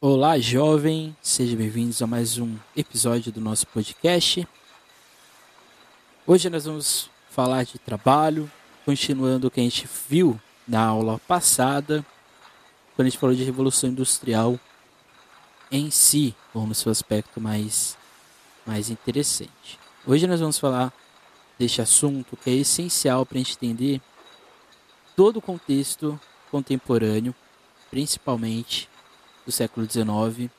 Olá, jovem, sejam bem-vindos a mais um episódio do nosso podcast. Hoje nós vamos falar de trabalho, continuando o que a gente viu na aula passada, quando a gente falou de revolução industrial em si, ou no seu aspecto mais, mais interessante. Hoje nós vamos falar deste assunto que é essencial para a gente entender todo o contexto contemporâneo, principalmente do século XIX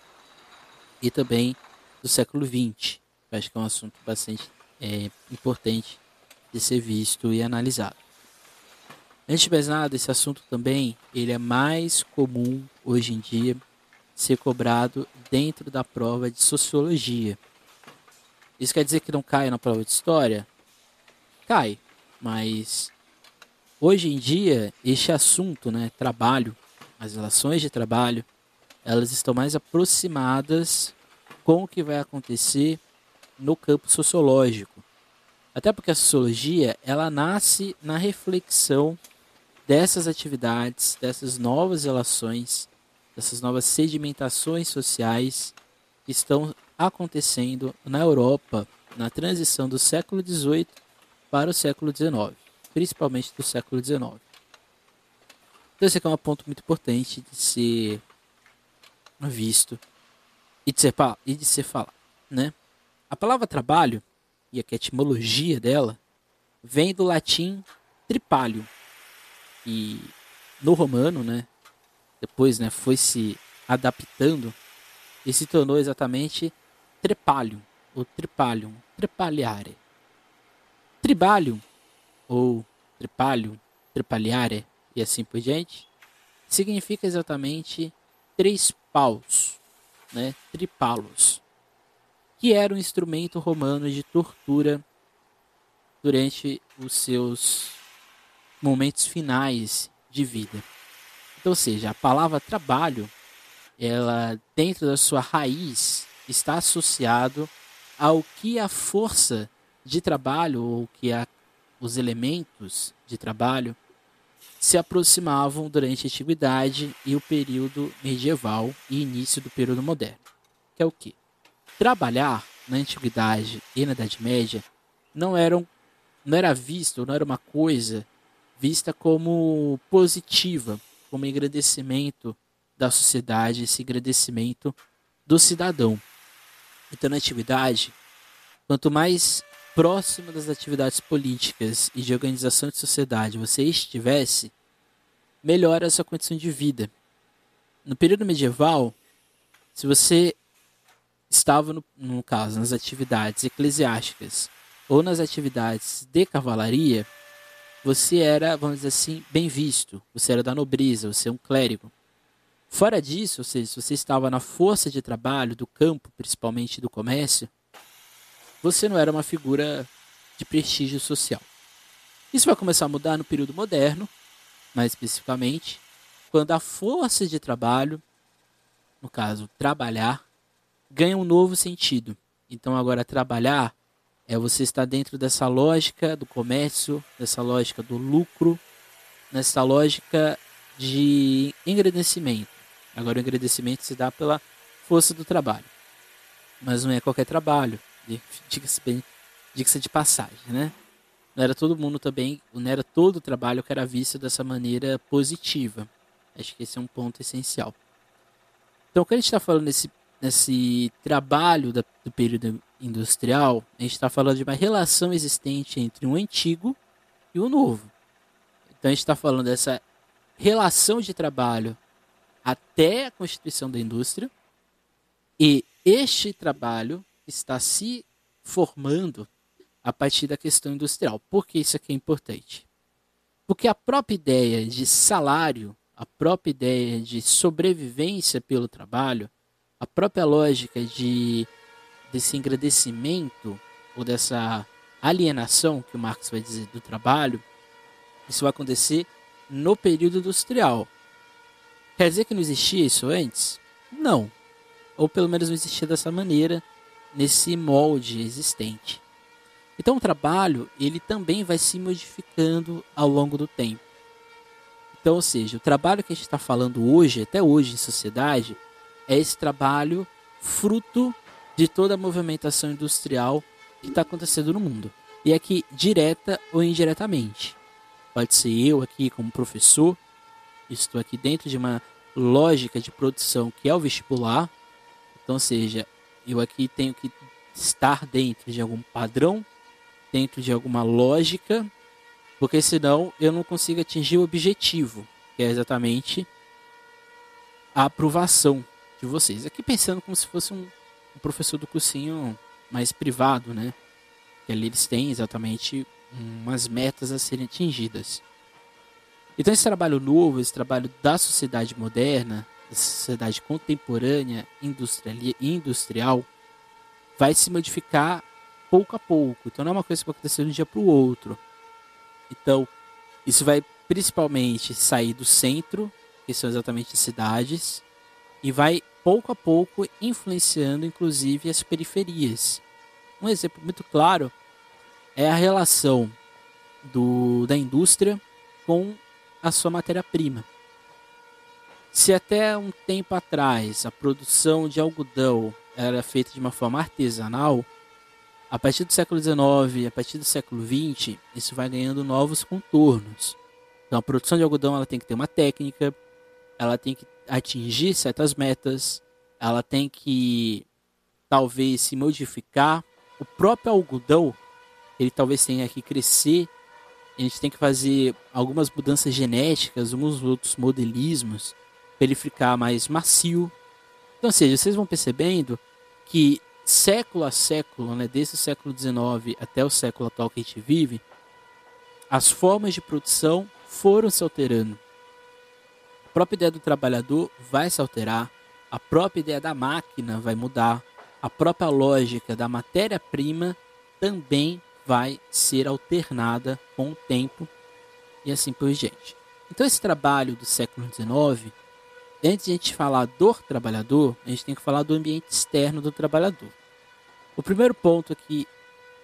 e também do século XX. Acho que é um assunto bastante é, importante de ser visto e analisado. Antes de mais nada, esse assunto também ele é mais comum hoje em dia ser cobrado dentro da prova de sociologia. Isso quer dizer que não cai na prova de história? Cai, mas hoje em dia este assunto, né, trabalho, as relações de trabalho, elas estão mais aproximadas com o que vai acontecer no campo sociológico. Até porque a sociologia, ela nasce na reflexão dessas atividades, dessas novas relações, dessas novas sedimentações sociais que estão acontecendo na Europa na transição do século XVIII para o século XIX, principalmente do século XIX. Então esse aqui é um ponto muito importante de ser visto e de ser, e de ser falado, né? A palavra trabalho e a etimologia dela vem do latim tripalho e no romano, né? Depois, né, foi se adaptando e se tornou exatamente trepalho ou tripalium, trepaliare. Tribalium ou tripalium, trepaliare e assim por diante significa exatamente três paus, né, tripalos, que era um instrumento romano de tortura durante os seus momentos finais de vida. Então, ou seja, a palavra trabalho, ela dentro da sua raiz está associado ao que a força de trabalho ou que a, os elementos de trabalho se aproximavam durante a antiguidade e o período medieval e início do período moderno. Que é o que? Trabalhar na antiguidade e na Idade Média não era, não era visto, não era uma coisa vista como positiva, como engrandecimento da sociedade, esse engrandecimento do cidadão. Então, na antiguidade, quanto mais próximo das atividades políticas e de organização de sociedade você estivesse, melhor a sua condição de vida. No período medieval, se você estava, no, no caso, nas atividades eclesiásticas ou nas atividades de cavalaria, você era, vamos dizer assim, bem visto. Você era da nobreza, você é um clérigo. Fora disso, ou seja, se você estava na força de trabalho do campo, principalmente do comércio, você não era uma figura de prestígio social. Isso vai começar a mudar no período moderno, mais especificamente, quando a força de trabalho, no caso, trabalhar, ganha um novo sentido. Então, agora, trabalhar é você estar dentro dessa lógica do comércio, dessa lógica do lucro, nessa lógica de engrandecimento. Agora, o engrandecimento se dá pela força do trabalho. Mas não é qualquer trabalho diga-se bem, diga-se de passagem, né? Não era todo mundo também, não era todo o trabalho que era visto dessa maneira positiva. Acho que esse é um ponto essencial. Então, quando a gente está falando nesse, nesse trabalho da, do período industrial, a gente está falando de uma relação existente entre um antigo e o novo. Então, a gente está falando dessa relação de trabalho até a constituição da indústria e este trabalho está se formando a partir da questão industrial. Por que isso aqui é importante? Porque a própria ideia de salário, a própria ideia de sobrevivência pelo trabalho, a própria lógica de desse engrandecimento ou dessa alienação que o Marx vai dizer do trabalho, isso vai acontecer no período industrial. Quer dizer que não existia isso antes? Não. Ou pelo menos não existia dessa maneira nesse molde existente. Então o trabalho ele também vai se modificando ao longo do tempo. Então, ou seja, o trabalho que a gente está falando hoje, até hoje em sociedade, é esse trabalho fruto de toda a movimentação industrial que está acontecendo no mundo. E aqui, direta ou indiretamente. Pode ser eu aqui como professor, estou aqui dentro de uma lógica de produção que é o vestibular. Então, seja, eu aqui tenho que estar dentro de algum padrão, dentro de alguma lógica, porque senão eu não consigo atingir o objetivo, que é exatamente a aprovação de vocês. Aqui pensando como se fosse um, professor do cursinho mais privado, né? Que ali eles têm exatamente umas metas a serem atingidas. Então esse trabalho novo, esse trabalho da sociedade moderna, da sociedade contemporânea, industrial, vai se modificar pouco a pouco. Então não é uma coisa que vai acontecer de um dia para o outro. Então isso vai principalmente sair do centro, que são exatamente as cidades, e vai pouco a pouco influenciando inclusive as periferias. Um exemplo muito claro é a relação do, da indústria com a sua matéria-prima. Se até um tempo atrás a produção de algodão era feita de uma forma artesanal, a partir do século XIX, a partir do século XX, isso vai ganhando novos contornos. Então a produção de algodão ela tem que ter uma técnica, ela tem que atingir certas metas, ela tem que talvez se modificar. O próprio algodão, ele talvez tenha que crescer. A gente tem que fazer algumas mudanças genéticas, alguns outros modelismos para ele ficar mais macio. Então, ou seja, vocês vão percebendo que século a século, né, desde o século XIX até o século atual que a gente vive, as formas de produção foram se alterando. A própria ideia do trabalhador vai se alterar, a própria ideia da máquina vai mudar, a própria lógica da matéria-prima também vai ser alternada com o tempo e assim por diante. Então esse trabalho do século XIX, antes de a gente falar do trabalhador, a gente tem que falar do ambiente externo do trabalhador. O primeiro ponto que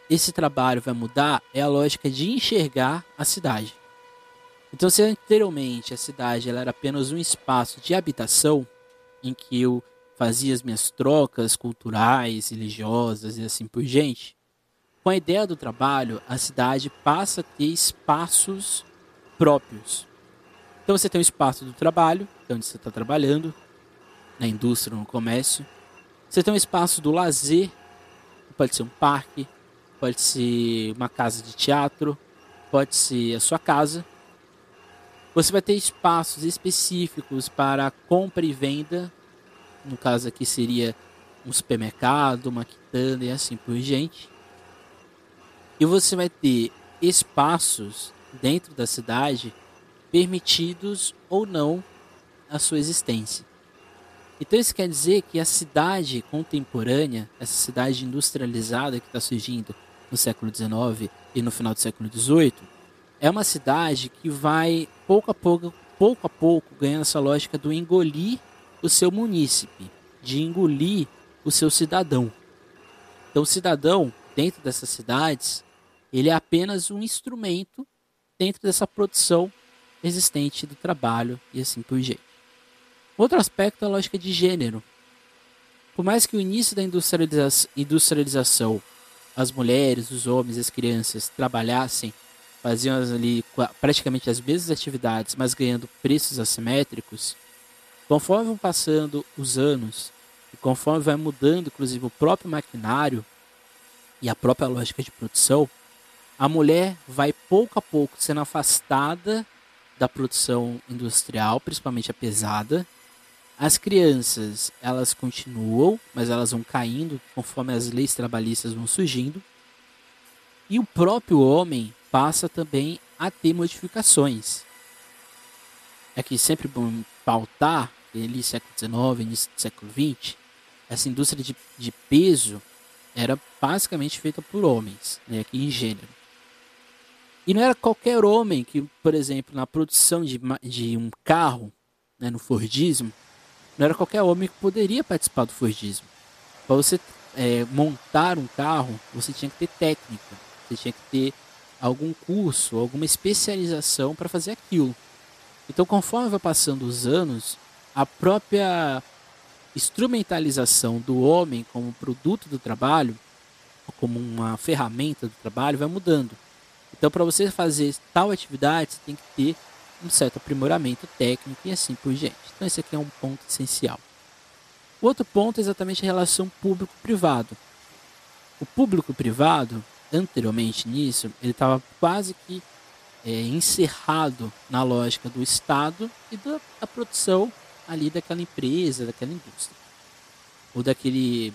esse trabalho vai mudar é a lógica de enxergar a cidade. Então, se anteriormente a cidade era apenas um espaço de habitação, em que eu fazia as minhas trocas culturais, religiosas e assim por diante, com a ideia do trabalho, a cidade passa a ter espaços próprios. Então você tem o espaço do trabalho, é onde você está trabalhando, na indústria, no comércio. Você tem o espaço do lazer, pode ser um parque, pode ser uma casa de teatro, pode ser a sua casa. Você vai ter espaços específicos para compra e venda. No caso aqui seria um supermercado, uma quitanda e assim por diante. E você vai ter espaços dentro da cidade permitidos ou não a sua existência. Então isso quer dizer que a cidade contemporânea, essa cidade industrializada que está surgindo no século XIX e no final do século XVIII, é uma cidade que vai pouco a pouco, pouco a pouco ganhando essa lógica do engolir o seu munícipe, de engolir o seu cidadão. Então o cidadão dentro dessas cidades, ele é apenas um instrumento dentro dessa produção existente do trabalho e assim por diante. Outro aspecto é a lógica de gênero. Por mais que o início da industrializa industrialização, as mulheres, os homens, as crianças trabalhassem faziam ali praticamente as mesmas atividades, mas ganhando preços assimétricos, conforme vão passando os anos e conforme vai mudando, inclusive, o próprio maquinário e a própria lógica de produção, a mulher vai pouco a pouco sendo afastada da produção industrial, principalmente a pesada. As crianças, elas continuam, mas elas vão caindo conforme as leis trabalhistas vão surgindo. E o próprio homem passa também a ter modificações. É que sempre bom pautar, ali século XIX, início do século XX, essa indústria de, de peso era basicamente feita por homens, né, aqui em gênero. E não era qualquer homem que, por exemplo, na produção de, de um carro, né, no Fordismo, não era qualquer homem que poderia participar do Fordismo. Para você é, montar um carro, você tinha que ter técnica, você tinha que ter algum curso, alguma especialização para fazer aquilo. Então, conforme vai passando os anos, a própria instrumentalização do homem como produto do trabalho, como uma ferramenta do trabalho, vai mudando. Então, para você fazer tal atividade, você tem que ter um certo aprimoramento técnico e assim por diante. Então, esse aqui é um ponto essencial. O outro ponto é exatamente a relação público-privado. O público-privado, anteriormente nisso, ele estava quase que é, encerrado na lógica do Estado e da, da produção ali daquela empresa, daquela indústria. Ou daquele,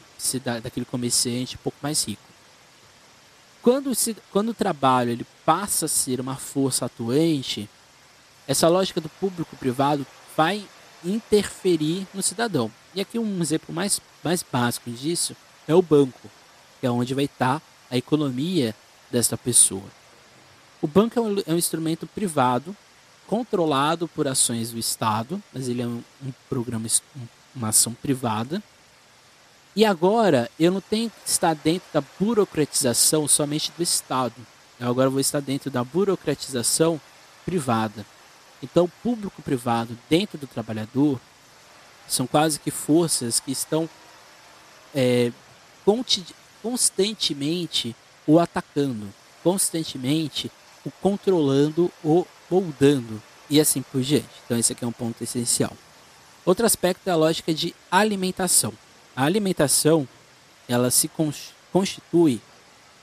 daquele comerciante um pouco mais rico. Quando, se, quando o trabalho ele passa a ser uma força atuante, essa lógica do público-privado vai interferir no cidadão. E aqui um exemplo mais, mais básico disso é o banco, que é onde vai estar a economia desta pessoa. O banco é um, é um instrumento privado, controlado por ações do Estado, mas ele é um, um programa, uma ação privada. E agora eu não tenho que estar dentro da burocratização somente do Estado. Eu agora vou estar dentro da burocratização privada. Então, público-privado dentro do trabalhador são quase que forças que estão é, constantemente o atacando, constantemente o controlando ou moldando e assim por diante. Então esse aqui é um ponto essencial. Outro aspecto é a lógica de alimentação. A alimentação ela se constitui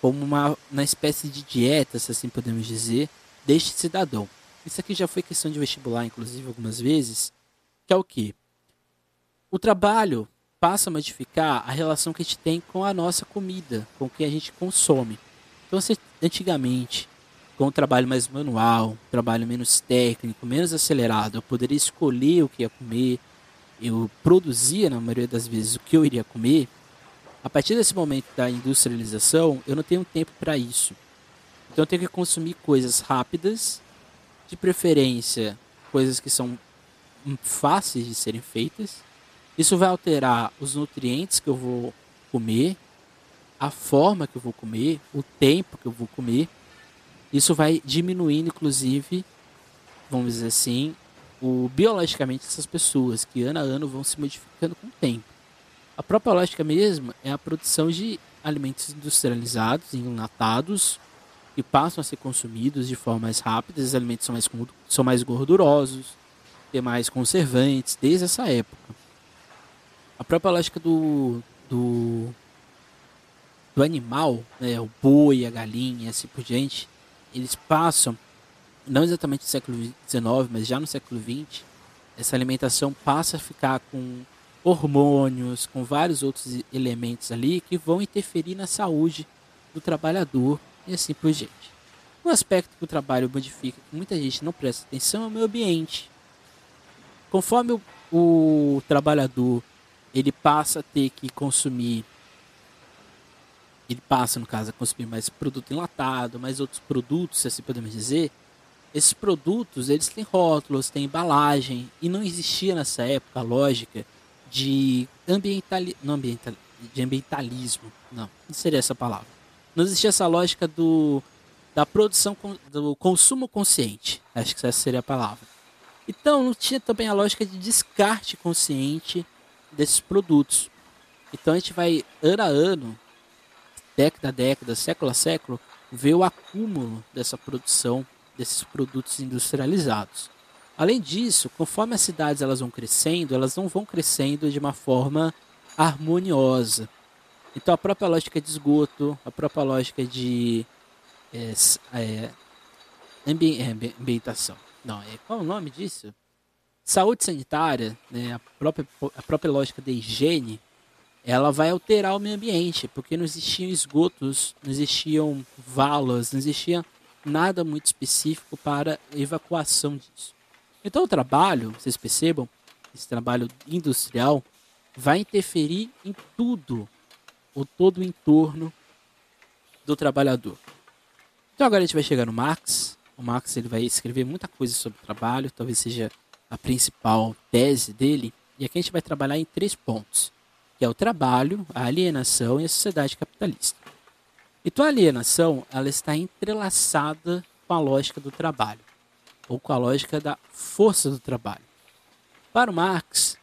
como uma, uma espécie de dieta, se assim podemos dizer, deste cidadão. Isso aqui já foi questão de vestibular, inclusive, algumas vezes, que é o que? O trabalho passa a modificar a relação que a gente tem com a nossa comida, com o que a gente consome. Então, se antigamente com um trabalho mais manual, trabalho menos técnico, menos acelerado, eu poderia escolher o que ia comer, eu produzia na maioria das vezes o que eu iria comer. A partir desse momento da industrialização, eu não tenho tempo para isso. Então eu tenho que consumir coisas rápidas, de preferência coisas que são fáceis de serem feitas. Isso vai alterar os nutrientes que eu vou comer, a forma que eu vou comer, o tempo que eu vou comer. Isso vai diminuindo, inclusive, vamos dizer assim, o biologicamente essas pessoas que ano a ano vão se modificando com o tempo. A própria lógica mesmo é a produção de alimentos industrializados, enlatados, que passam a ser consumidos de forma mais rápida. Esses alimentos são mais, são mais gordurosos, tem mais conservantes, desde essa época. A própria lógica do, do, do animal, né, o boi, a galinha, assim por diante, eles passam, não exatamente no século XIX, mas já no século XX, essa alimentação passa a ficar com hormônios, com vários outros elementos ali que vão interferir na saúde do trabalhador e assim por diante. Um aspecto que o trabalho modifica que muita gente não presta atenção é o meio ambiente. Conforme o, o trabalhador ele passa a ter que consumir ele passa, no caso, a consumir mais produto enlatado, mais outros produtos, se assim podemos dizer, esses produtos eles têm rótulos, têm embalagem, e não existia nessa época a lógica de, ambientali não ambiental, de ambientalismo. Não, não seria essa palavra. Não existia essa lógica do, da produção, do consumo consciente. Acho que essa seria a palavra. Então, não tinha também a lógica de descarte consciente desses produtos. Então, a gente vai, ano a ano, década a década, século a século, vê o acúmulo dessa produção desses produtos industrializados. Além disso, conforme as cidades elas vão crescendo, elas não vão crescendo de uma forma harmoniosa. Então a própria lógica de esgoto, a própria lógica de é, é, ambi é, ambientação, não, é, qual é o nome disso? Saúde sanitária, né, a, própria, a própria lógica da higiene, ela vai alterar o meio ambiente, porque não existiam esgotos, não existiam valas, não existia nada muito específico para evacuação disso. Então o trabalho, vocês percebam, esse trabalho industrial vai interferir em tudo, o todo o entorno do trabalhador. Então agora a gente vai chegar no Marx. O Marx ele vai escrever muita coisa sobre o trabalho, talvez seja a principal tese dele. E aqui a gente vai trabalhar em três pontos que é o trabalho, a alienação e a sociedade capitalista. Então a alienação ela está entrelaçada com a lógica do trabalho, ou com a lógica da força do trabalho. Para o Marx,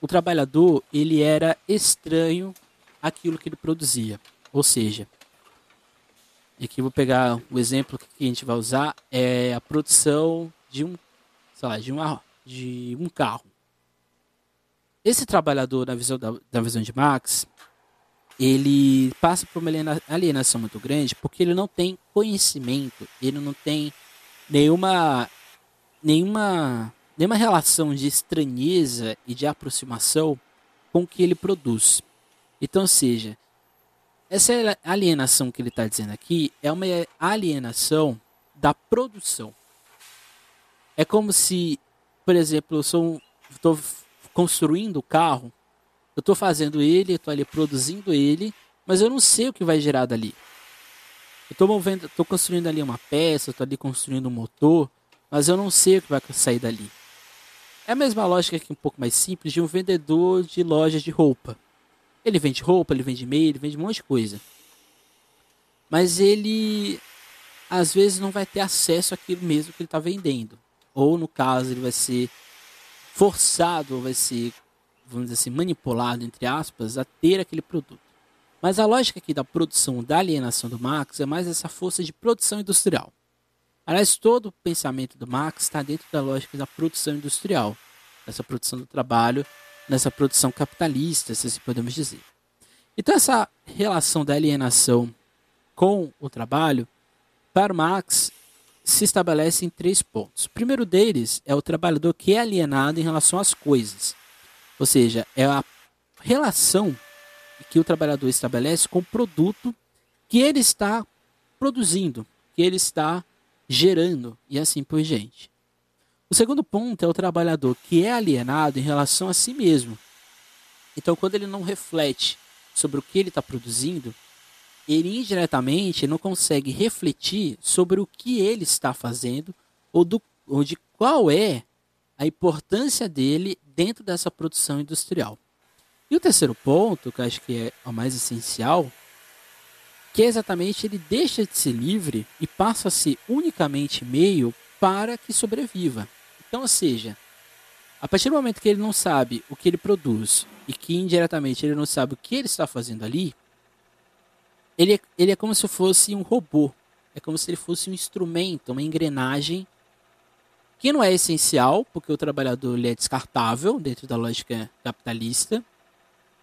o trabalhador ele era estranho àquilo que ele produzia. Ou seja, aqui vou pegar o exemplo que a gente vai usar é a produção de um, sei lá, de, uma, de um carro. Esse trabalhador, na visão da, da visão de Marx, ele passa por uma alienação muito grande porque ele não tem conhecimento, ele não tem nenhuma nenhuma nenhuma relação de estranheza e de aproximação com o que ele produz. Então, seja, essa alienação que ele está dizendo aqui é uma alienação da produção. É como se, por exemplo, eu estou construindo o carro, eu estou fazendo ele, estou ali produzindo ele, mas eu não sei o que vai gerar dali. Eu estou movendo, estou construindo ali uma peça, estou ali construindo um motor, mas eu não sei o que vai sair dali. É a mesma lógica aqui um pouco mais simples de um vendedor de lojas de roupa. Ele vende roupa, ele vende meio, ele vende um monte de coisa. Mas ele às vezes não vai ter acesso àquilo mesmo que ele está vendendo. Ou no caso ele vai ser forçado, ou vai ser, vamos dizer assim, manipulado, entre aspas, a ter aquele produto. Mas a lógica aqui da produção, da alienação do Marx é mais essa força de produção industrial. Aliás, todo o pensamento do Marx está dentro da lógica da produção industrial, dessa produção do trabalho, nessa produção capitalista, se assim podemos dizer. Então, essa relação da alienação com o trabalho, para Marx, se estabelece em três pontos. O primeiro deles é o trabalhador que é alienado em relação às coisas, ou seja, é a relação que o trabalhador estabelece com o produto que ele está produzindo, que ele está gerando e assim por diante. O segundo ponto é o trabalhador que é alienado em relação a si mesmo. Então, quando ele não reflete sobre o que ele está produzindo, ele indiretamente não consegue refletir sobre o que ele está fazendo ou, do, ou de qual é a importância dele dentro dessa produção industrial. E o terceiro ponto, que acho que é o mais essencial, que é exatamente ele deixa de ser livre e passa a ser unicamente meio para que sobreviva. Então, ou seja, a partir do momento que ele não sabe o que ele produz e que indiretamente ele não sabe o que ele está fazendo ali, ele é, ele é como se fosse um robô. É como se ele fosse um instrumento, uma engrenagem que não é essencial, porque o trabalhador ele é descartável dentro da lógica capitalista,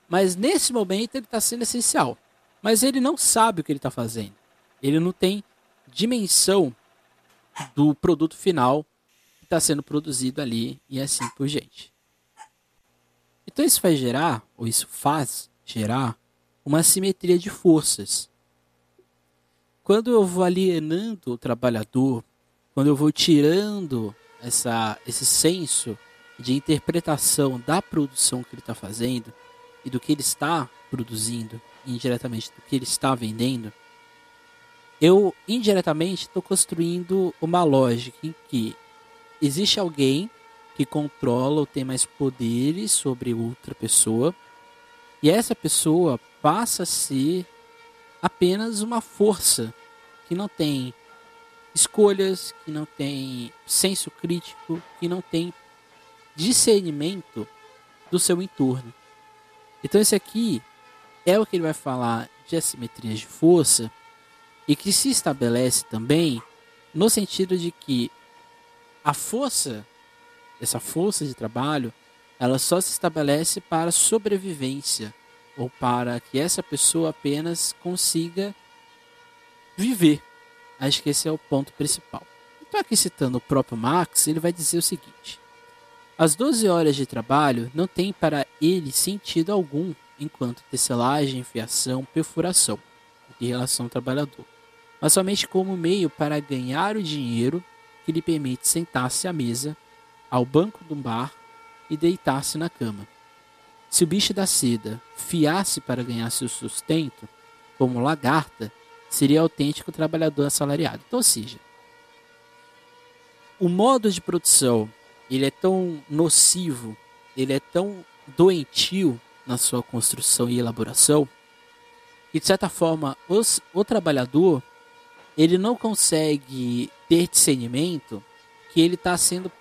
mas nesse momento ele está sendo essencial mas ele não sabe o que ele está fazendo. Ele não tem dimensão do produto final que está sendo produzido ali e assim por diante. Então isso vai gerar, ou isso faz gerar, uma simetria de forças. Quando eu vou alienando o trabalhador, quando eu vou tirando essa, esse senso de interpretação da produção que ele está fazendo e do que ele está produzindo, indiretamente do que ele está vendendo, eu indiretamente estou construindo uma lógica em que existe alguém que controla ou tem mais poderes sobre outra pessoa e essa pessoa passa a ser apenas uma força que não tem escolhas, que não tem senso crítico, que não tem discernimento do seu entorno. Então esse aqui é o que ele vai falar de assimetrias de força e que se estabelece também no sentido de que a força, essa força de trabalho, ela só se estabelece para sobrevivência ou para que essa pessoa apenas consiga viver. Acho que esse é o ponto principal. Então, aqui citando o próprio Marx, ele vai dizer o seguinte: as 12 horas de trabalho não têm para ele sentido algum enquanto tecelagem, fiação, perfuração, em relação ao trabalhador, mas somente como meio para ganhar o dinheiro que lhe permite sentar-se à mesa, ao banco de um bar e deitar-se na cama. Se o bicho da seda fiasse para ganhar seu sustento, como lagarta, seria autêntico trabalhador assalariado. Então, ou seja, o modo de produção ele é tão nocivo, ele é tão doentio na sua construção e elaboração. E de certa forma, os, o trabalhador ele não consegue ter discernimento que ele está sendo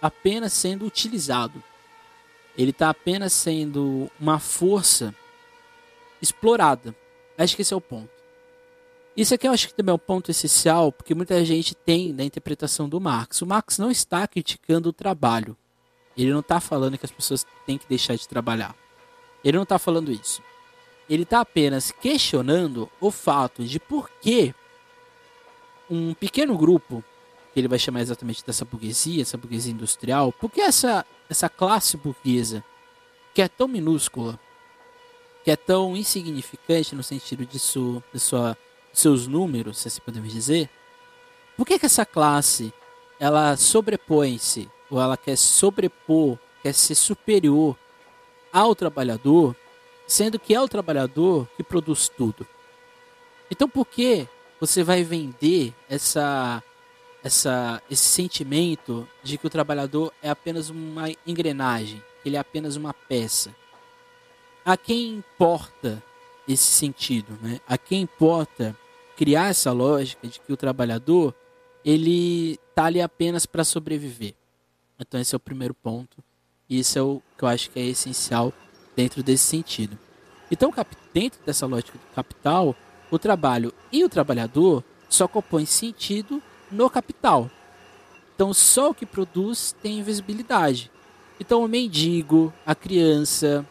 apenas sendo utilizado. Ele está apenas sendo uma força explorada. Acho que esse é o ponto. Isso aqui eu acho que também é um ponto essencial, porque muita gente tem na interpretação do Marx. O Marx não está criticando o trabalho. Ele não está falando que as pessoas têm que deixar de trabalhar. Ele não está falando isso. Ele está apenas questionando o fato de por que um pequeno grupo, que ele vai chamar exatamente dessa burguesia, essa burguesia industrial, por que essa, essa classe burguesa, que é tão minúscula, que é tão insignificante no sentido de, sua, de sua, seus números, se assim podemos dizer, por que, que essa classe ela sobrepõe-se, ou ela quer sobrepor, quer ser superior ao trabalhador, sendo que é o trabalhador que produz tudo? Então por que você vai vender essa, essa, esse sentimento de que o trabalhador é apenas uma engrenagem, ele é apenas uma peça? a quem importa esse sentido, né? A quem importa criar essa lógica de que o trabalhador ele está ali apenas para sobreviver. Então esse é o primeiro ponto. E isso é o que eu acho que é essencial dentro desse sentido. Então, dentro dessa lógica do capital, o trabalho e o trabalhador só compõem sentido no capital. Então, só o que produz tem visibilidade. Então, o mendigo, a criança,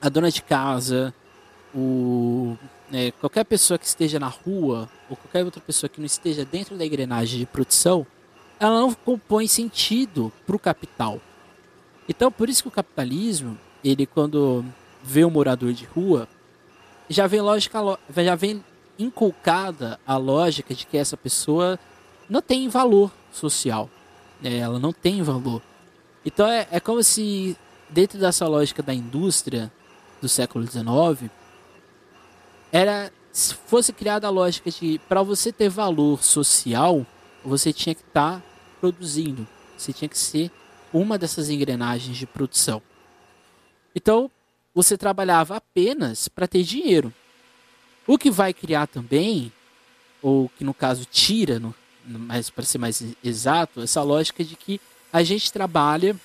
a dona de casa, o, é, qualquer pessoa que esteja na rua, ou qualquer outra pessoa que não esteja dentro da engrenagem de produção, ela não compõe sentido para o capital. Então, por isso que o capitalismo, ele quando vê um morador de rua, já vem lógica, já vem inculcada a lógica de que essa pessoa não tem valor social, né? ela não tem valor. Então é, é como se dentro dessa lógica da indústria do século XIX, era fosse criada a lógica de para você ter valor social, você tinha que estar tá produzindo, você tinha que ser uma dessas engrenagens de produção. Então, você trabalhava apenas para ter dinheiro. O que vai criar também, ou que no caso tira, no, mas para ser mais exato, essa lógica de que a gente trabalha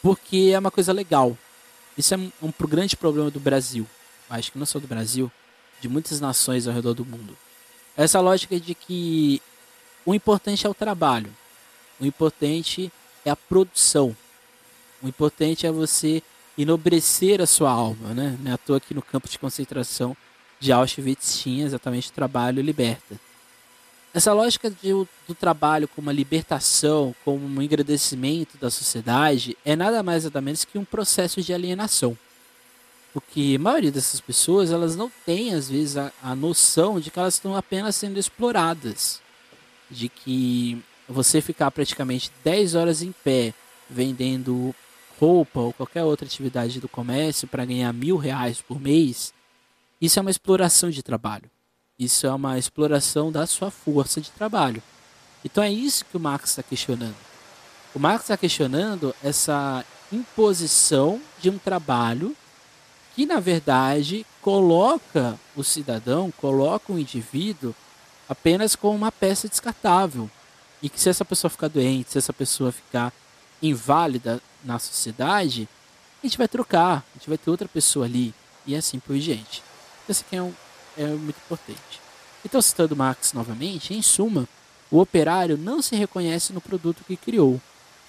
porque é uma coisa legal. Isso é um, um grande problema do Brasil. Acho que não só do Brasil, de muitas nações ao redor do mundo. Essa lógica de que o importante é o trabalho, o importante é a produção, o importante é você enobrecer a sua alma, né? Não é à toa aqui no campo de concentração de Auschwitz tinha exatamente o trabalho liberta. Essa lógica de, do trabalho como uma libertação, como um engrandecimento da sociedade, é nada mais nada menos que um processo de alienação. Porque a maioria dessas pessoas, elas não têm, às vezes, a, a noção de que elas estão apenas sendo exploradas. De que você ficar praticamente 10 horas em pé vendendo roupa ou qualquer outra atividade do comércio para ganhar mil reais por mês, isso é uma exploração de trabalho. Isso é uma exploração da sua força de trabalho. Então é isso que o Marx está questionando. O Marx está questionando essa imposição de um trabalho que, na verdade, coloca o cidadão, coloca o indivíduo apenas como uma peça descartável. E que se essa pessoa ficar doente, se essa pessoa ficar inválida na sociedade, a gente vai trocar, a gente vai ter outra pessoa ali e assim por diante. Esse aqui é um, é muito importante. Então, citando Marx novamente, em suma, o operário não se reconhece no produto que criou,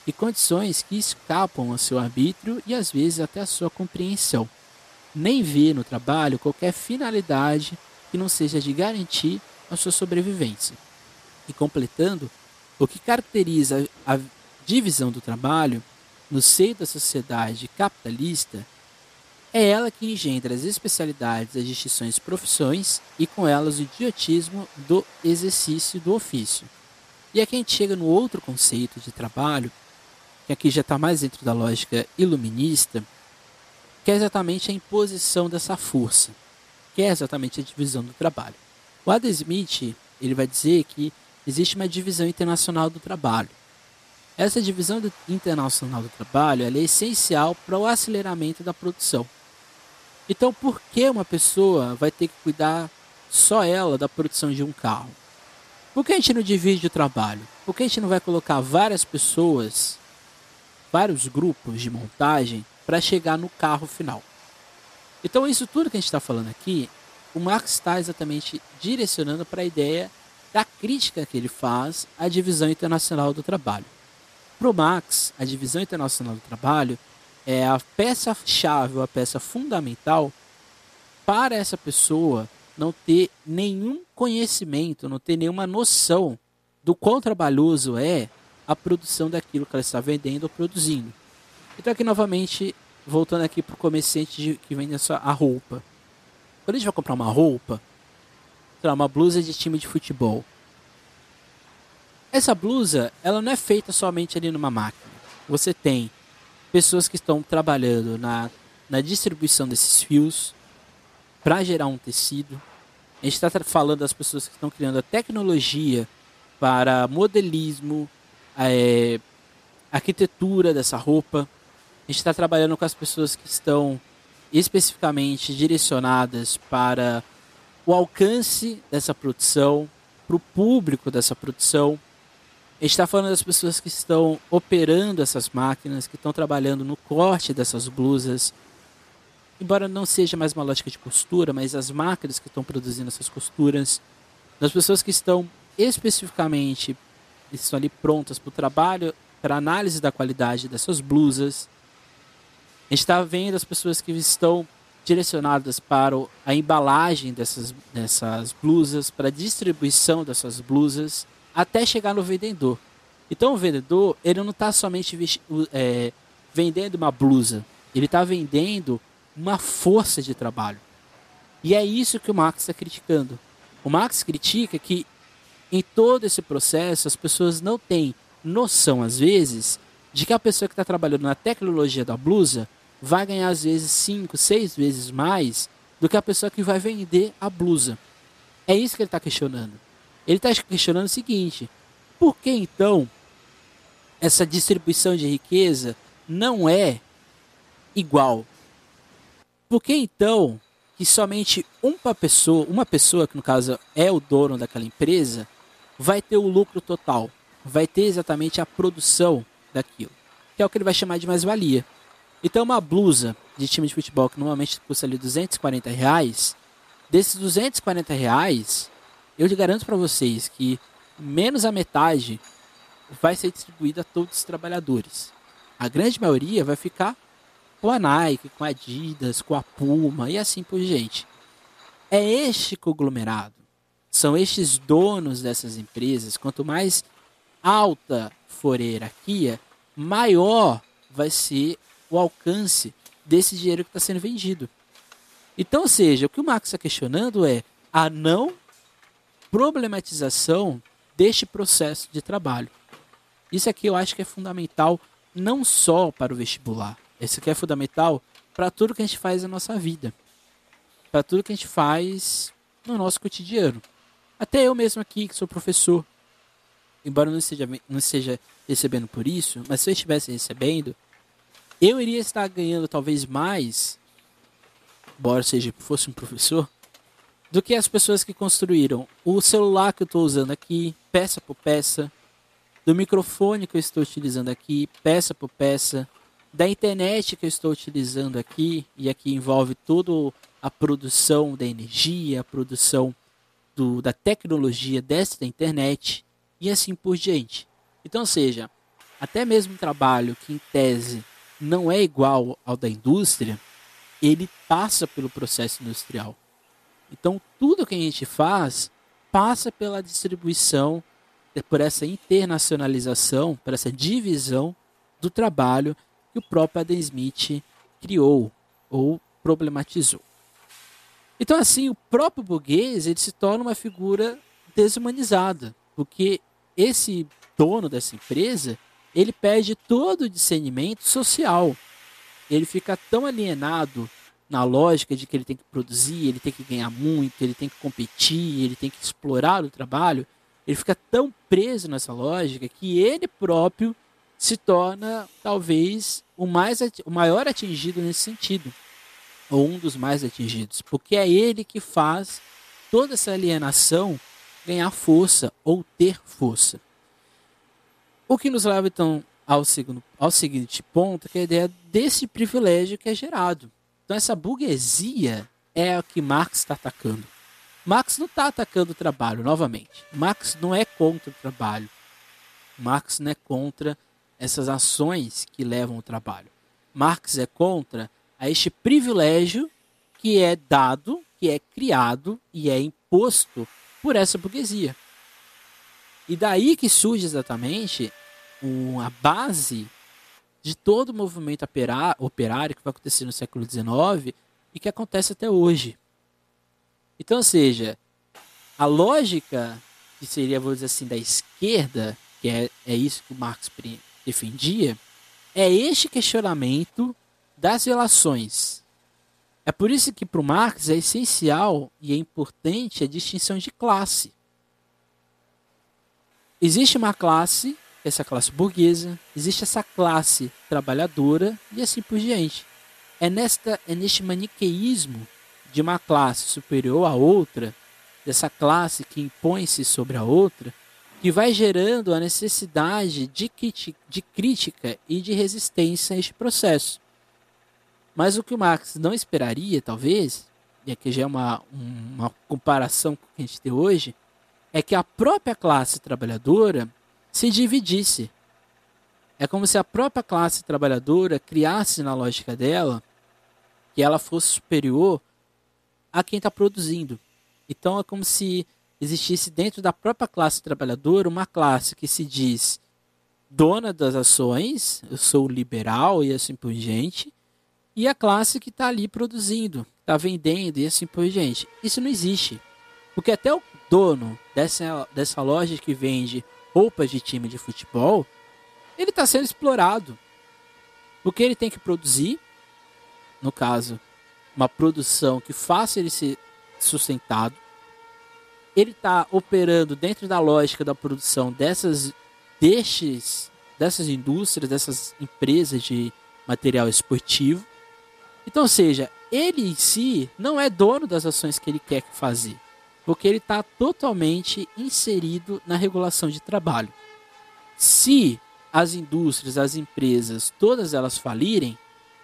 e condições que escapam ao seu arbítrio e às vezes até à sua compreensão. Nem vê no trabalho qualquer finalidade que não seja de garantir a sua sobrevivência. E completando, o que caracteriza a divisão do trabalho no seio da sociedade capitalista é ela que engendra as especialidades das distinções profissões e com elas o idiotismo do exercício do ofício. E aqui a gente chega no outro conceito de trabalho, que aqui já está mais dentro da lógica iluminista, que é exatamente a imposição dessa força, que é exatamente a divisão do trabalho. O Adam Smith ele vai dizer que existe uma divisão internacional do trabalho. Essa divisão internacional do trabalho é essencial para o aceleramento da produção então, por que uma pessoa vai ter que cuidar só ela da produção de um carro? Por que a gente não divide o trabalho? Por que a gente não vai colocar várias pessoas vários grupos de montagem para chegar no carro final. Então, isso tudo que a gente está falando aqui, o Marx está exatamente direcionando para a ideia da crítica que ele faz à divisão internacional do trabalho. Para o Marx, a divisão internacional do trabalho é a peça-chave, a peça fundamental para essa pessoa não ter nenhum conhecimento, não ter nenhuma noção do quão trabalhoso é a produção daquilo que ela está vendendo ou produzindo. Então aqui novamente, voltando aqui para o comerciante que vende a roupa. Quando a gente vai comprar uma roupa, sei lá, uma blusa de time de futebol. Essa blusa, ela não é feita somente ali numa máquina. Você tem pessoas que estão trabalhando na, na distribuição desses fios para gerar um tecido. A gente está falando das pessoas que estão criando a tecnologia para modelismo, é, arquitetura dessa roupa. A gente está trabalhando com as pessoas que estão especificamente direcionadas para o alcance dessa produção, para o público dessa produção. A gente está falando das pessoas que estão operando essas máquinas, que estão trabalhando no corte dessas blusas. Embora não seja mais uma lógica de costura, mas as máquinas que estão produzindo essas costuras. Das pessoas que estão especificamente estão ali prontas para o trabalho, para análise da qualidade dessas blusas. Gente está vendo as pessoas que estão direcionadas para a embalagem dessas, dessas blusas, para a distribuição dessas blusas, até chegar no vendedor. Então o vendedor, ele não está somente é, vendendo uma blusa, ele está vendendo uma força de trabalho. E é isso que o Marx está criticando. O Marx critica que em todo esse processo, as pessoas não têm noção, às vezes, de que a pessoa que está trabalhando na tecnologia da blusa vai ganhar, às vezes, 5, 6 vezes mais do que a pessoa que vai vender a blusa. É isso que ele está questionando. Ele está questionando o seguinte: por que então essa distribuição de riqueza não é igual? Por que então que somente uma pessoa, uma pessoa que no caso é o dono daquela empresa, vai ter o lucro total, vai ter exatamente a produção daquilo, que é o que ele vai chamar de mais-valia. Então, uma blusa de time de futebol que normalmente custa ali 240 reais, desses 240 reais, eu te garanto para vocês que menos a metade vai ser distribuída a todos os trabalhadores. A grande maioria vai ficar com a Nike, com a Adidas, com a Puma e assim por diante. É este conglomerado são estes donos dessas empresas. Quanto mais alta for a hierarquia, maior vai ser o alcance desse dinheiro que está sendo vendido. Então, ou seja, o que o Marx está questionando é a não problematização deste processo de trabalho. Isso aqui eu acho que é fundamental não só para o vestibular. Isso aqui é fundamental para tudo que a gente faz na nossa vida. Para tudo que a gente faz no nosso cotidiano. Até eu mesmo aqui, que sou professor, embora não esteja, não esteja recebendo por isso, mas se eu estivesse recebendo, eu iria estar ganhando talvez mais, embora seja fosse um professor, do que as pessoas que construíram. O celular que eu estou usando aqui, peça por peça, do microfone que eu estou utilizando aqui, peça por peça, da internet que eu estou utilizando aqui, e aqui envolve toda a produção da energia, a produção do, da tecnologia desta internet e assim por diante. Então, seja, até mesmo trabalho que em tese não é igual ao da indústria, ele passa pelo processo industrial. Então, tudo que a gente faz passa pela distribuição, por essa internacionalização, por essa divisão do trabalho que o próprio Adam Smith criou ou problematizou. Então, assim, o próprio burguês ele se torna uma figura desumanizada, porque esse dono dessa empresa ele perde todo o discernimento social. Ele fica tão alienado na lógica de que ele tem que produzir, ele tem que ganhar muito, ele tem que competir, ele tem que explorar o trabalho. Ele fica tão preso nessa lógica que ele próprio se torna talvez o mais o maior atingido nesse sentido ou um dos mais atingidos, porque é ele que faz toda essa alienação ganhar força ou ter força. O que nos leva então ao, segundo, ao seguinte ponto, que é a ideia desse privilégio que é gerado. Então, essa burguesia é a que Marx está atacando. Marx não está atacando o trabalho, novamente. Marx não é contra o trabalho. Marx não é contra essas ações que levam ao trabalho. Marx é contra a este privilégio que é dado, que é criado e é imposto por essa burguesia. E daí que surge exatamente a base de todo o movimento operário que vai acontecer no século XIX e que acontece até hoje. Então, ou seja, a lógica que seria, vou dizer assim, da esquerda, que é, é isso que o Marx defendia, é este questionamento das relações. É por isso que para o Marx é essencial e é importante a distinção de classe. Existe uma classe essa classe burguesa, existe essa classe trabalhadora e assim por diante. É, nesta, é neste maniqueísmo de uma classe superior à outra, dessa classe que impõe-se sobre a outra, que vai gerando a necessidade de, de crítica e de resistência a este processo. Mas o que o Marx não esperaria, talvez, e aqui já é uma, uma comparação com o que a gente tem hoje, é que a própria classe trabalhadora se dividisse. É como se a própria classe trabalhadora criasse na lógica dela que ela fosse superior a quem está produzindo. Então é como se existisse dentro da própria classe trabalhadora uma classe que se diz dona das ações, eu sou liberal e assim por diante, e a classe que está ali produzindo, está vendendo e assim por diante. Isso não existe. Porque até o dono dessa, dessa loja que vende roupas de time de futebol, ele está sendo explorado. Porque ele tem que produzir, no caso, uma produção que faça ele ser sustentado. Ele está operando dentro da lógica da produção dessas, destes, dessas indústrias, dessas empresas de material esportivo. Então, ou seja, ele em si não é dono das ações que ele quer fazer porque ele está totalmente inserido na regulação de trabalho. Se as indústrias, as empresas, todas elas falirem,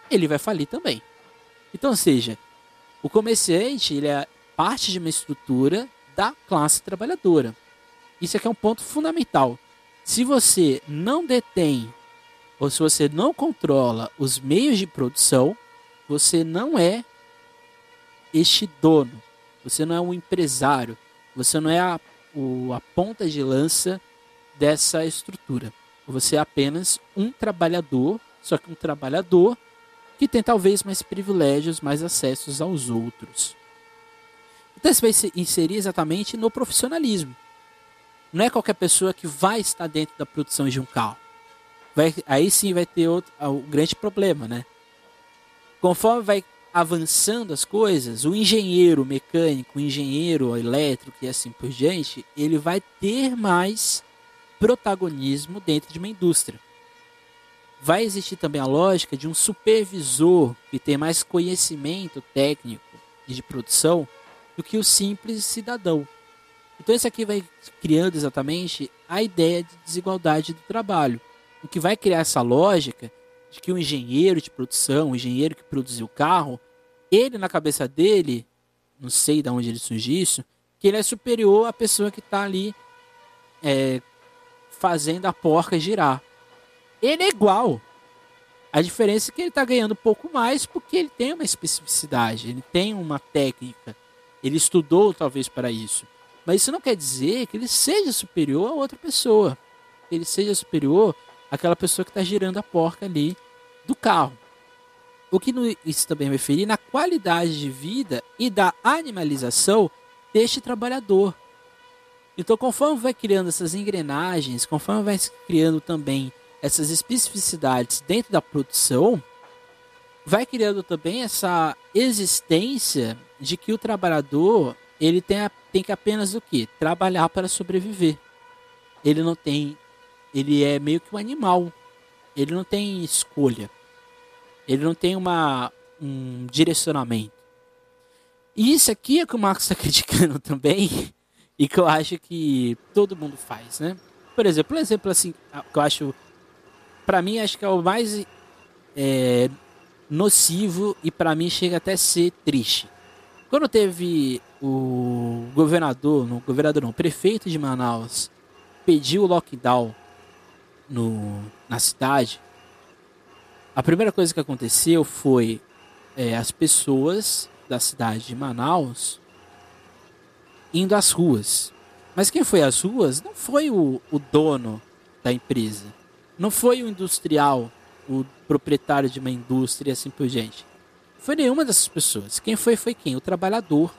ele vai falir também. Então, seja, o comerciante ele é parte de uma estrutura da classe trabalhadora. Isso aqui é um ponto fundamental. Se você não detém ou se você não controla os meios de produção, você não é este dono, você não é um empresário. Você não é a, o, a ponta de lança dessa estrutura. Você é apenas um trabalhador, só que um trabalhador que tem talvez mais privilégios, mais acessos aos outros. Então você vai se inserir exatamente no profissionalismo. Não é qualquer pessoa que vai estar dentro da produção de um carro. Vai, aí sim vai ter outro, o grande problema, né? Conforme vai avançando as coisas, o engenheiro mecânico, o engenheiro elétrico e assim por diante, ele vai ter mais protagonismo dentro de uma indústria. Vai existir também a lógica de um supervisor que tem mais conhecimento técnico e de produção do que o simples cidadão. Então isso aqui vai criando exatamente a ideia de desigualdade do trabalho, o que vai criar essa lógica de que o engenheiro de produção, o engenheiro que produziu o carro, ele na cabeça dele, não sei de onde ele surgiu isso, que ele é superior à pessoa que está ali é, fazendo a porca girar. Ele é igual. A diferença é que ele está ganhando um pouco mais porque ele tem uma especificidade, ele tem uma técnica, ele estudou talvez para isso. Mas isso não quer dizer que ele seja superior a outra pessoa. Ele seja superior àquela pessoa que está girando a porca ali do carro. O que isso também vai referir na qualidade de vida e da animalização deste trabalhador. Então, conforme vai criando essas engrenagens, conforme vai criando também essas especificidades dentro da produção, vai criando também essa existência de que o trabalhador ele tem, tem que apenas o que trabalhar para sobreviver. Ele não tem, ele é meio que um animal. Ele não tem escolha. Ele não tem uma, um direcionamento. E isso aqui é que o Marx está criticando também, e que eu acho que todo mundo faz, né? Por exemplo, um exemplo assim, que eu acho para mim acho que é o mais é, nocivo e para mim chega até a ser triste. Quando teve o governador, não, governador não, prefeito de Manaus pediu o lockdown no, na cidade, a primeira coisa que aconteceu foi é, as pessoas da cidade de Manaus indo às ruas. Mas quem foi às ruas não foi o, o dono da empresa, não foi o industrial, o proprietário de uma indústria assim por diante. Foi nenhuma dessas pessoas. Quem foi foi quem? O trabalhador.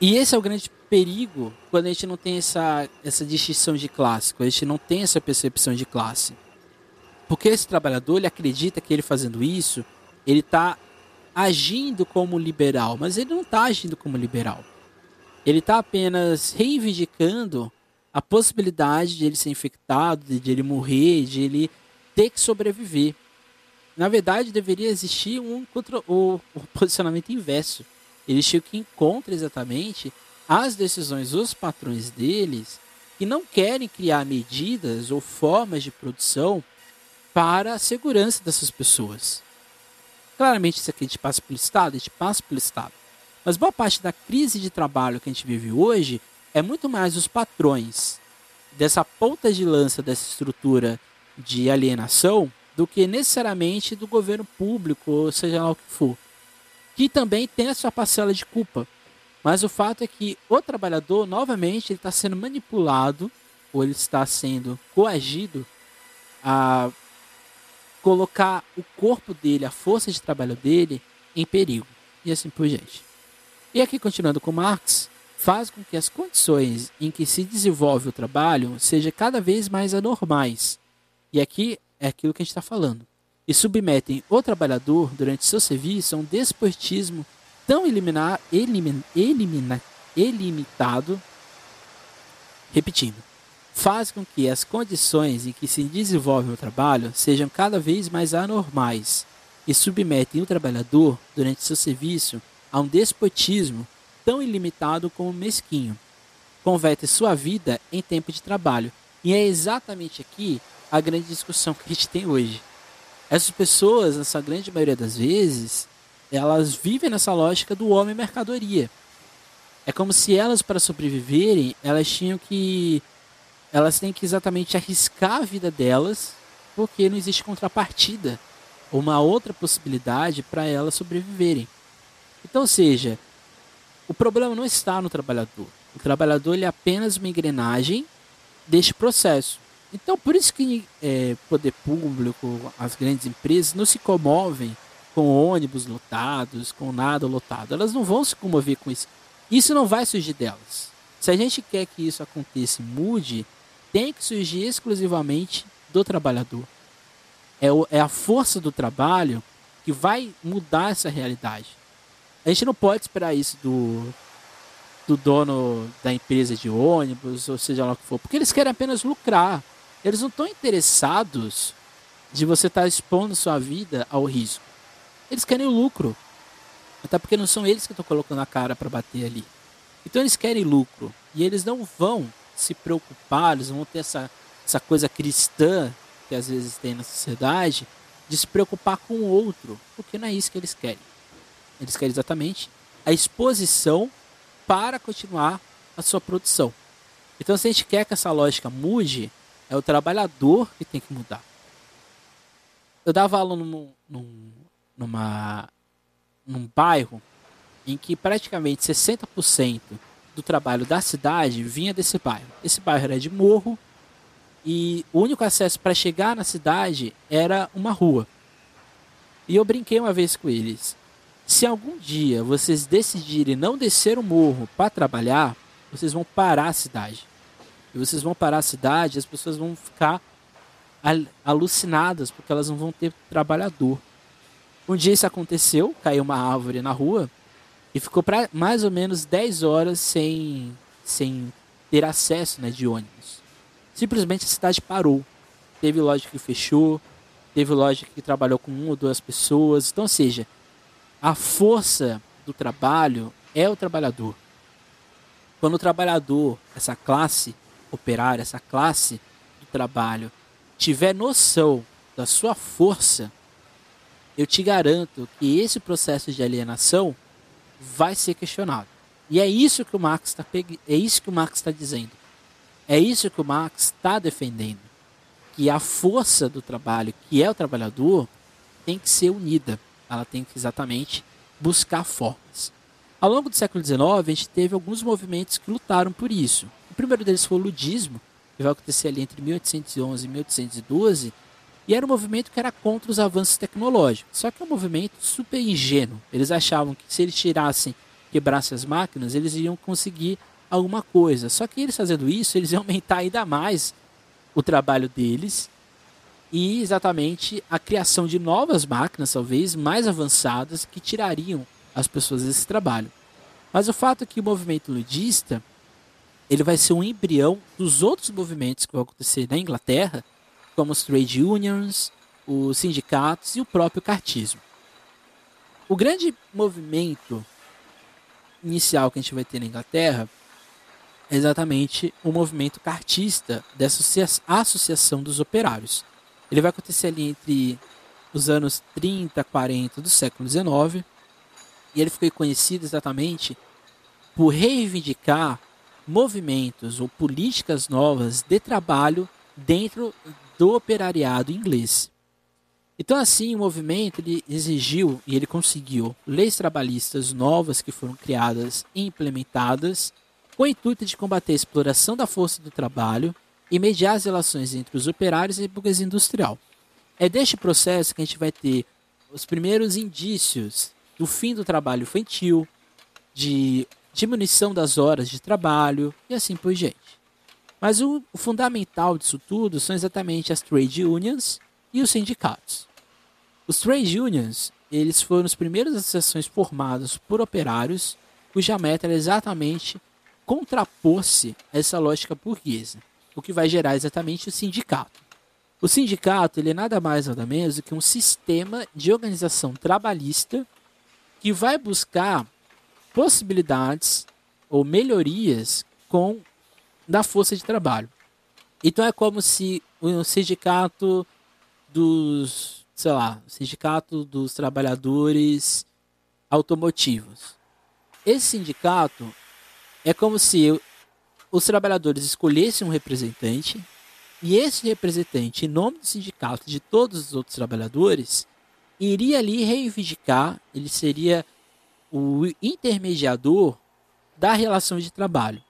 E esse é o grande perigo quando a gente não tem essa, essa distinção de classe, quando a gente não tem essa percepção de classe. Porque esse trabalhador ele acredita que ele fazendo isso, ele está agindo como liberal, mas ele não está agindo como liberal. Ele está apenas reivindicando a possibilidade de ele ser infectado, de ele morrer, de ele ter que sobreviver. Na verdade, deveria existir um contra o, posicionamento inverso. Eles tinham que encontrar exatamente as decisões dos patrões deles que não querem criar medidas ou formas de produção para a segurança dessas pessoas. Claramente, isso aqui a gente passa pelo Estado, a gente passa pelo Estado. Mas boa parte da crise de trabalho que a gente vive hoje é muito mais os patrões dessa ponta de lança dessa estrutura de alienação do que necessariamente do governo público, ou seja lá o que for, que também tem a sua parcela de culpa. Mas o fato é que o trabalhador, novamente, ele está sendo manipulado ou ele está sendo coagido a colocar o corpo dele, a força de trabalho dele, em perigo. E assim por diante. E aqui, continuando com Marx, faz com que as condições em que se desenvolve o trabalho sejam cada vez mais anormais. E aqui é aquilo que a gente está falando. E submetem o trabalhador, durante seu serviço, a um desportismo tão eliminar, elimin, elimina, ilimitado, repetindo, faz com que as condições em que se desenvolve o trabalho sejam cada vez mais anormais e submetem o trabalhador, durante seu serviço, a um despotismo tão ilimitado como mesquinho. Converte sua vida em tempo de trabalho. E é exatamente aqui a grande discussão que a gente tem hoje. Essas pessoas, na sua grande maioria das vezes, elas vivem nessa lógica do homem mercadoria. É como se elas, para sobreviverem, elas tinham que elas têm que exatamente arriscar a vida delas, porque não existe contrapartida uma outra possibilidade para elas sobreviverem. Então, ou seja, o problema não está no trabalhador. O trabalhador é apenas uma engrenagem deste processo. Então, por isso que é, poder público, as grandes empresas não se comovem com ônibus lotados, com nada lotado. Elas não vão se comover com isso. Isso não vai surgir delas. Se a gente quer que isso aconteça e mude, tem que surgir exclusivamente do trabalhador. É, o, é a força do trabalho que vai mudar essa realidade. A gente não pode esperar isso do, do dono da empresa de ônibus, ou seja lá o que for, porque eles querem apenas lucrar. Eles não estão interessados de você estar tá expondo sua vida ao risco. Eles querem o lucro. Até porque não são eles que estão colocando a cara para bater ali. Então eles querem lucro. E eles não vão se preocupar, eles vão ter essa, essa coisa cristã que às vezes tem na sociedade, de se preocupar com o outro. Porque não é isso que eles querem. Eles querem exatamente a exposição para continuar a sua produção. Então, se a gente quer que essa lógica mude, é o trabalhador que tem que mudar. Eu dava aula num, num, numa, num bairro em que praticamente 60% do trabalho da cidade vinha desse bairro. Esse bairro era de morro e o único acesso para chegar na cidade era uma rua. E eu brinquei uma vez com eles. Se algum dia vocês decidirem não descer o morro para trabalhar, vocês vão parar a cidade. E vocês vão parar a cidade, as pessoas vão ficar alucinadas porque elas não vão ter trabalhador. Um dia isso aconteceu, caiu uma árvore na rua e ficou para mais ou menos 10 horas sem, sem ter acesso né, de ônibus. Simplesmente a cidade parou. Teve loja que fechou, teve loja que trabalhou com uma ou duas pessoas. Então, ou seja, a força do trabalho é o trabalhador. Quando o trabalhador, essa classe operária, essa classe do trabalho, tiver noção da sua força, eu te garanto que esse processo de alienação vai ser questionado. E é isso que o Marx está é isso que o Marx está dizendo. É isso que o Marx está defendendo. Que a força do trabalho, que é o trabalhador, tem que ser unida. Ela tem que exatamente buscar formas. Ao longo do século XIX, a gente teve alguns movimentos que lutaram por isso. Primeiro deles foi o ludismo, que vai acontecer ali entre 1811 e 1812, e era um movimento que era contra os avanços tecnológicos. Só que é um movimento super ingênuo. Eles achavam que se eles tirassem, quebrassem as máquinas, eles iriam conseguir alguma coisa. Só que eles fazendo isso, eles iam aumentar ainda mais o trabalho deles e exatamente a criação de novas máquinas, talvez mais avançadas, que tirariam as pessoas desse trabalho. Mas o fato é que o movimento ludista ele vai ser um embrião dos outros movimentos que vão acontecer na Inglaterra, como os trade unions, os sindicatos e o próprio cartismo. O grande movimento inicial que a gente vai ter na Inglaterra é exatamente o movimento cartista dessa associação dos operários. Ele vai acontecer ali entre os anos 30, 40 do século XIX, e ele ficou conhecido exatamente por reivindicar movimentos ou políticas novas de trabalho dentro do operariado inglês. Então, assim, o movimento ele exigiu e ele conseguiu leis trabalhistas novas que foram criadas e implementadas com o intuito de combater a exploração da força do trabalho e mediar as relações entre os operários e a burguesia industrial. É deste processo que a gente vai ter os primeiros indícios do fim do trabalho infantil, de diminuição das horas de trabalho e assim por diante. Mas o, o fundamental disso tudo são exatamente as trade unions e os sindicatos. Os trade unions, eles foram as primeiras associações formadas por operários cuja meta era exatamente contrapor-se a essa lógica burguesa, o que vai gerar exatamente o sindicato. O sindicato ele é nada mais nada menos do que um sistema de organização trabalhista que vai buscar possibilidades ou melhorias com da força de trabalho. Então é como se o sindicato dos, sei lá, sindicato dos trabalhadores automotivos. Esse sindicato é como se os trabalhadores escolhessem um representante e esse representante, em nome do sindicato de todos os outros trabalhadores, iria ali reivindicar, ele seria o intermediador da relação de trabalho.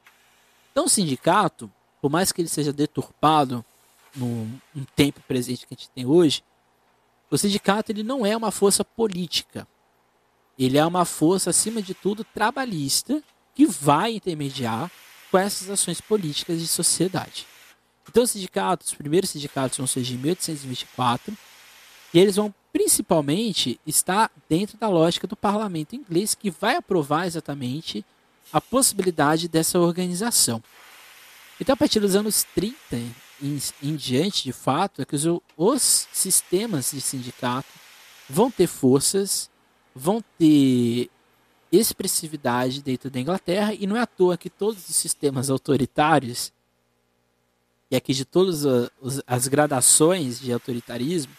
Então, o sindicato, por mais que ele seja deturpado no, no tempo presente que a gente tem hoje, o sindicato ele não é uma força política. Ele é uma força, acima de tudo, trabalhista, que vai intermediar com essas ações políticas de sociedade. Então, os sindicatos, os primeiros sindicatos vão surgir em 1824, e eles vão principalmente estar dentro da lógica do parlamento inglês, que vai aprovar exatamente a possibilidade dessa organização. Então, a partir dos anos 30 em, em diante, de fato, é que os, os sistemas de sindicato vão ter forças, vão ter expressividade dentro da Inglaterra, e não é à toa que todos os sistemas autoritários, e aqui de todas as gradações de autoritarismo,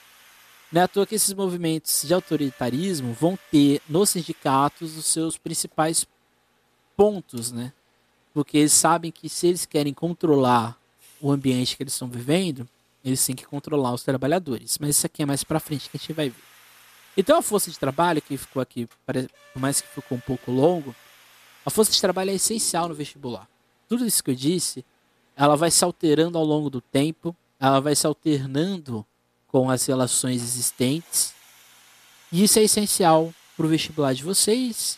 não é à toa que esses movimentos de autoritarismo vão ter nos sindicatos os seus principais pontos, né? Porque eles sabem que se eles querem controlar o ambiente que eles estão vivendo, eles têm que controlar os trabalhadores. Mas isso aqui é mais para frente que a gente vai ver. Então a força de trabalho que ficou aqui, por mais que ficou um pouco longo, a força de trabalho é essencial no vestibular. Tudo isso que eu disse, ela vai se alterando ao longo do tempo, ela vai se alternando com as relações existentes. E isso é essencial para o vestibular de vocês.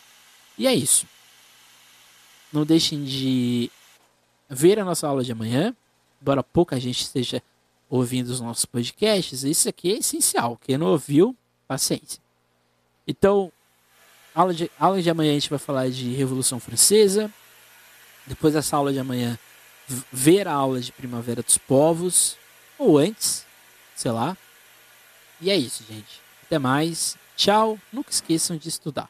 E é isso. Não deixem de ver a nossa aula de amanhã. Embora pouca gente esteja ouvindo os nossos podcasts, isso aqui é essencial. Quem não ouviu, paciência. Então, aula de, aula de amanhã a gente vai falar de Revolução Francesa. Depois dessa aula de amanhã, ver a aula de Primavera dos Povos. Ou antes, sei lá. E é isso, gente. Até mais. Tchau. Nunca esqueçam de estudar.